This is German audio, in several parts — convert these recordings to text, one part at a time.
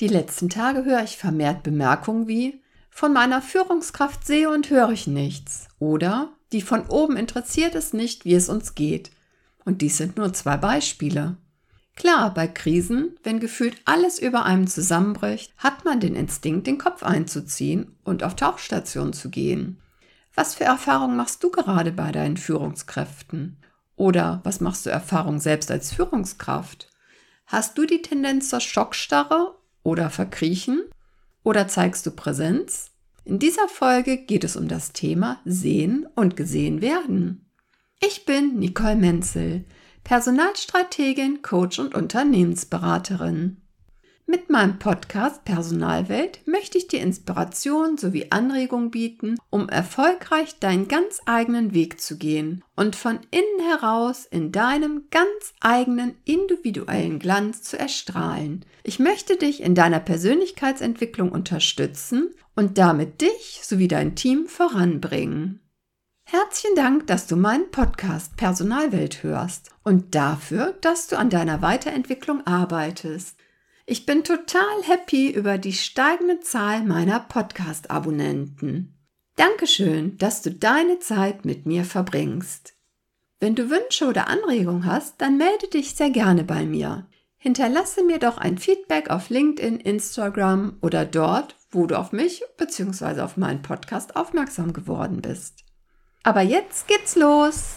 Die letzten Tage höre ich vermehrt Bemerkungen wie von meiner Führungskraft sehe und höre ich nichts oder die von oben interessiert es nicht, wie es uns geht. Und dies sind nur zwei Beispiele. Klar, bei Krisen, wenn gefühlt alles über einem zusammenbricht, hat man den Instinkt, den Kopf einzuziehen und auf Tauchstation zu gehen. Was für Erfahrungen machst du gerade bei deinen Führungskräften? Oder was machst du Erfahrung selbst als Führungskraft? Hast du die Tendenz zur Schockstarre oder Verkriechen? Oder zeigst du Präsenz? In dieser Folge geht es um das Thema Sehen und gesehen werden. Ich bin Nicole Menzel, Personalstrategin, Coach und Unternehmensberaterin. Mit meinem Podcast Personalwelt möchte ich dir Inspiration sowie Anregung bieten, um erfolgreich deinen ganz eigenen Weg zu gehen und von innen heraus in deinem ganz eigenen individuellen Glanz zu erstrahlen. Ich möchte dich in deiner Persönlichkeitsentwicklung unterstützen und damit dich sowie dein Team voranbringen. Herzlichen Dank, dass du meinen Podcast Personalwelt hörst und dafür, dass du an deiner Weiterentwicklung arbeitest. Ich bin total happy über die steigende Zahl meiner Podcast-Abonnenten. Dankeschön, dass du deine Zeit mit mir verbringst. Wenn du Wünsche oder Anregungen hast, dann melde dich sehr gerne bei mir. Hinterlasse mir doch ein Feedback auf LinkedIn, Instagram oder dort, wo du auf mich bzw. auf meinen Podcast aufmerksam geworden bist. Aber jetzt geht's los!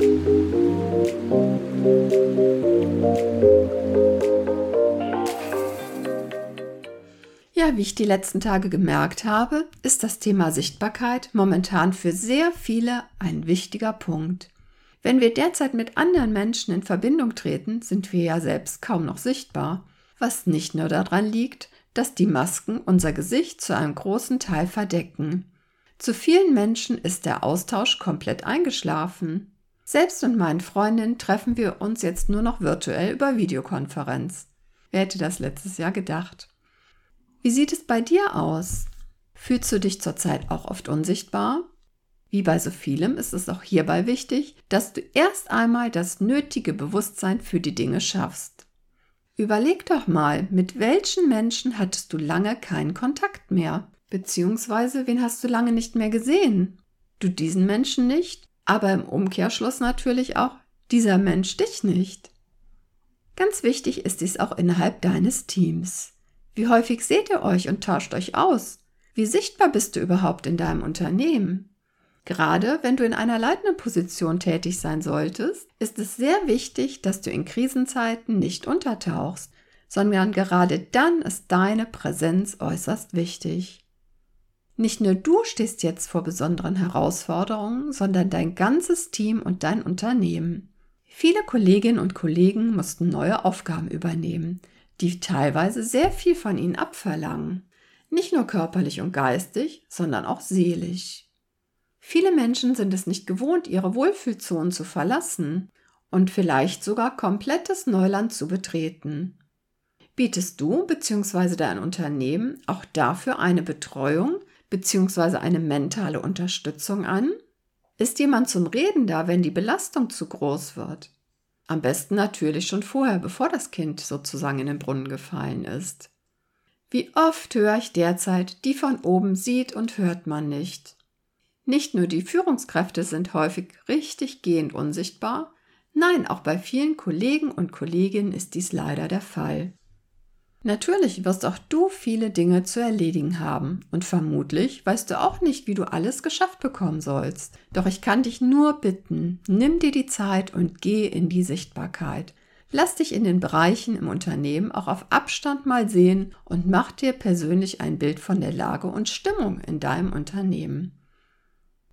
Ja, wie ich die letzten Tage gemerkt habe, ist das Thema Sichtbarkeit momentan für sehr viele ein wichtiger Punkt. Wenn wir derzeit mit anderen Menschen in Verbindung treten, sind wir ja selbst kaum noch sichtbar, was nicht nur daran liegt, dass die Masken unser Gesicht zu einem großen Teil verdecken. Zu vielen Menschen ist der Austausch komplett eingeschlafen. Selbst mit meinen Freundinnen treffen wir uns jetzt nur noch virtuell über Videokonferenz. Wer hätte das letztes Jahr gedacht? Wie sieht es bei dir aus? Fühlst du dich zurzeit auch oft unsichtbar? Wie bei so vielem ist es auch hierbei wichtig, dass du erst einmal das nötige Bewusstsein für die Dinge schaffst. Überleg doch mal, mit welchen Menschen hattest du lange keinen Kontakt mehr? Beziehungsweise wen hast du lange nicht mehr gesehen? Du diesen Menschen nicht? aber im Umkehrschluss natürlich auch dieser Mensch dich nicht. Ganz wichtig ist dies auch innerhalb deines Teams. Wie häufig seht ihr euch und tauscht euch aus? Wie sichtbar bist du überhaupt in deinem Unternehmen? Gerade wenn du in einer leitenden Position tätig sein solltest, ist es sehr wichtig, dass du in Krisenzeiten nicht untertauchst, sondern gerade dann ist deine Präsenz äußerst wichtig. Nicht nur du stehst jetzt vor besonderen Herausforderungen, sondern dein ganzes Team und dein Unternehmen. Viele Kolleginnen und Kollegen mussten neue Aufgaben übernehmen, die teilweise sehr viel von ihnen abverlangen. Nicht nur körperlich und geistig, sondern auch seelisch. Viele Menschen sind es nicht gewohnt, ihre Wohlfühlzonen zu verlassen und vielleicht sogar komplettes Neuland zu betreten. Bietest du bzw. dein Unternehmen auch dafür eine Betreuung, bzw. eine mentale Unterstützung an? Ist jemand zum Reden da, wenn die Belastung zu groß wird? Am besten natürlich schon vorher, bevor das Kind sozusagen in den Brunnen gefallen ist. Wie oft höre ich derzeit, die von oben sieht und hört man nicht. Nicht nur die Führungskräfte sind häufig richtig gehend unsichtbar, nein, auch bei vielen Kollegen und Kolleginnen ist dies leider der Fall. Natürlich wirst auch du viele Dinge zu erledigen haben und vermutlich weißt du auch nicht, wie du alles geschafft bekommen sollst. Doch ich kann dich nur bitten, nimm dir die Zeit und geh in die Sichtbarkeit. Lass dich in den Bereichen im Unternehmen auch auf Abstand mal sehen und mach dir persönlich ein Bild von der Lage und Stimmung in deinem Unternehmen.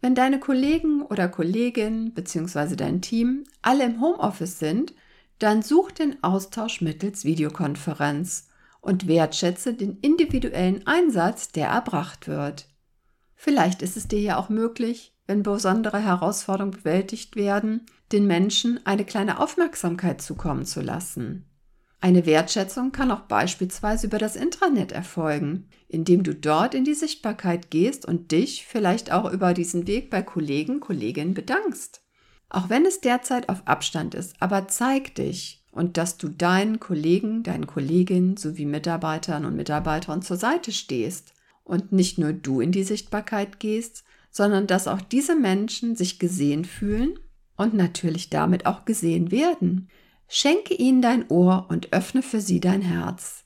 Wenn deine Kollegen oder Kolleginnen bzw. dein Team alle im Homeoffice sind, dann such den Austausch mittels Videokonferenz und wertschätze den individuellen Einsatz, der erbracht wird. Vielleicht ist es dir ja auch möglich, wenn besondere Herausforderungen bewältigt werden, den Menschen eine kleine Aufmerksamkeit zukommen zu lassen. Eine Wertschätzung kann auch beispielsweise über das Intranet erfolgen, indem du dort in die Sichtbarkeit gehst und dich vielleicht auch über diesen Weg bei Kollegen, Kolleginnen bedankst. Auch wenn es derzeit auf Abstand ist, aber zeig dich und dass du deinen Kollegen, deinen Kolleginnen sowie Mitarbeitern und Mitarbeitern zur Seite stehst und nicht nur du in die Sichtbarkeit gehst, sondern dass auch diese Menschen sich gesehen fühlen und natürlich damit auch gesehen werden. Schenke ihnen dein Ohr und öffne für sie dein Herz.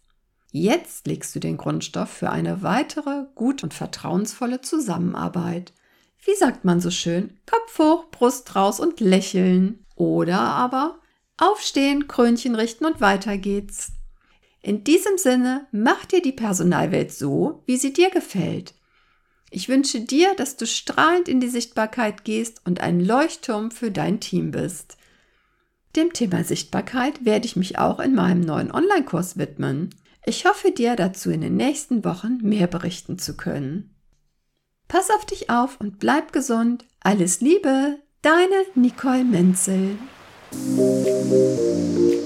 Jetzt legst du den Grundstoff für eine weitere, gut und vertrauensvolle Zusammenarbeit. Wie sagt man so schön? Kopf hoch, Brust raus und lächeln. Oder aber aufstehen, Krönchen richten und weiter geht's. In diesem Sinne, mach dir die Personalwelt so, wie sie dir gefällt. Ich wünsche dir, dass du strahlend in die Sichtbarkeit gehst und ein Leuchtturm für dein Team bist. Dem Thema Sichtbarkeit werde ich mich auch in meinem neuen Online-Kurs widmen. Ich hoffe dir dazu in den nächsten Wochen mehr berichten zu können. Pass auf dich auf und bleib gesund. Alles Liebe, deine Nicole Menzel. Thank you.